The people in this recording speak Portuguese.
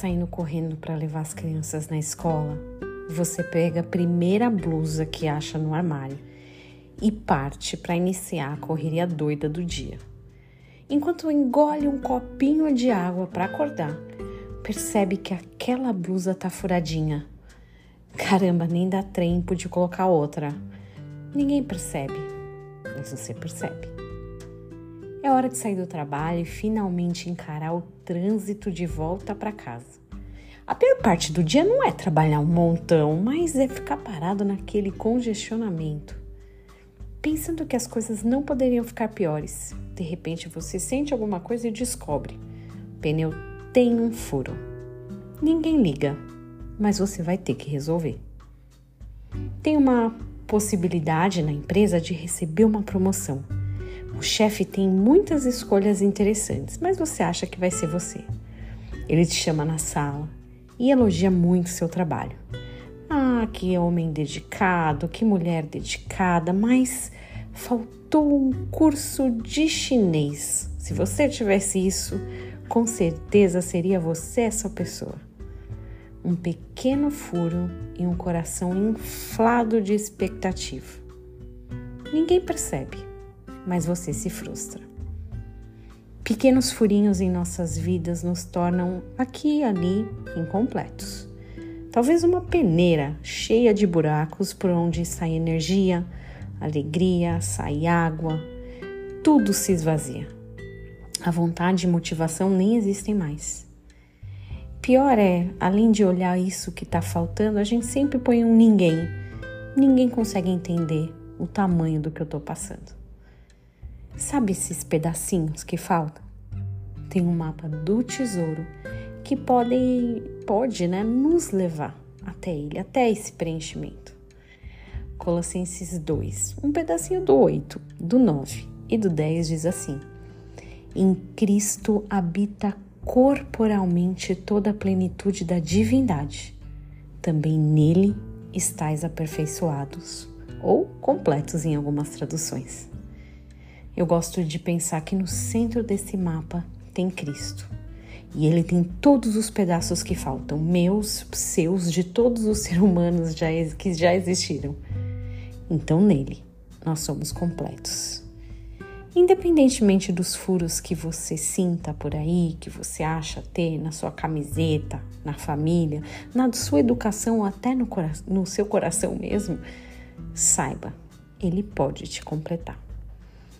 saindo correndo para levar as crianças na escola, você pega a primeira blusa que acha no armário e parte para iniciar a correria doida do dia. Enquanto engole um copinho de água para acordar, percebe que aquela blusa tá furadinha. Caramba, nem dá tempo de colocar outra. Ninguém percebe, mas você percebe. É hora de sair do trabalho e finalmente encarar o trânsito de volta para casa. A pior parte do dia não é trabalhar um montão, mas é ficar parado naquele congestionamento pensando que as coisas não poderiam ficar piores. De repente você sente alguma coisa e descobre: o pneu tem um furo. Ninguém liga, mas você vai ter que resolver. Tem uma possibilidade na empresa de receber uma promoção. O chefe tem muitas escolhas interessantes, mas você acha que vai ser você. Ele te chama na sala e elogia muito seu trabalho. Ah, que homem dedicado, que mulher dedicada, mas faltou um curso de chinês. Se você tivesse isso, com certeza seria você essa pessoa. Um pequeno furo e um coração inflado de expectativa. Ninguém percebe, mas você se frustra. Pequenos furinhos em nossas vidas nos tornam aqui e ali incompletos. Talvez uma peneira cheia de buracos por onde sai energia, alegria, sai água, tudo se esvazia. A vontade e motivação nem existem mais. Pior é, além de olhar isso que está faltando, a gente sempre põe um ninguém. Ninguém consegue entender o tamanho do que eu estou passando. Sabe esses pedacinhos que faltam? Tem um mapa do tesouro que pode, pode né, nos levar até ele, até esse preenchimento. Colossenses 2, um pedacinho do 8, do 9 e do 10 diz assim: Em Cristo habita corporalmente toda a plenitude da divindade. Também nele estáis aperfeiçoados, ou completos em algumas traduções. Eu gosto de pensar que no centro desse mapa tem Cristo e ele tem todos os pedaços que faltam, meus, seus, de todos os seres humanos já, que já existiram. Então, nele, nós somos completos. Independentemente dos furos que você sinta por aí, que você acha ter na sua camiseta, na família, na sua educação ou até no, no seu coração mesmo, saiba, ele pode te completar.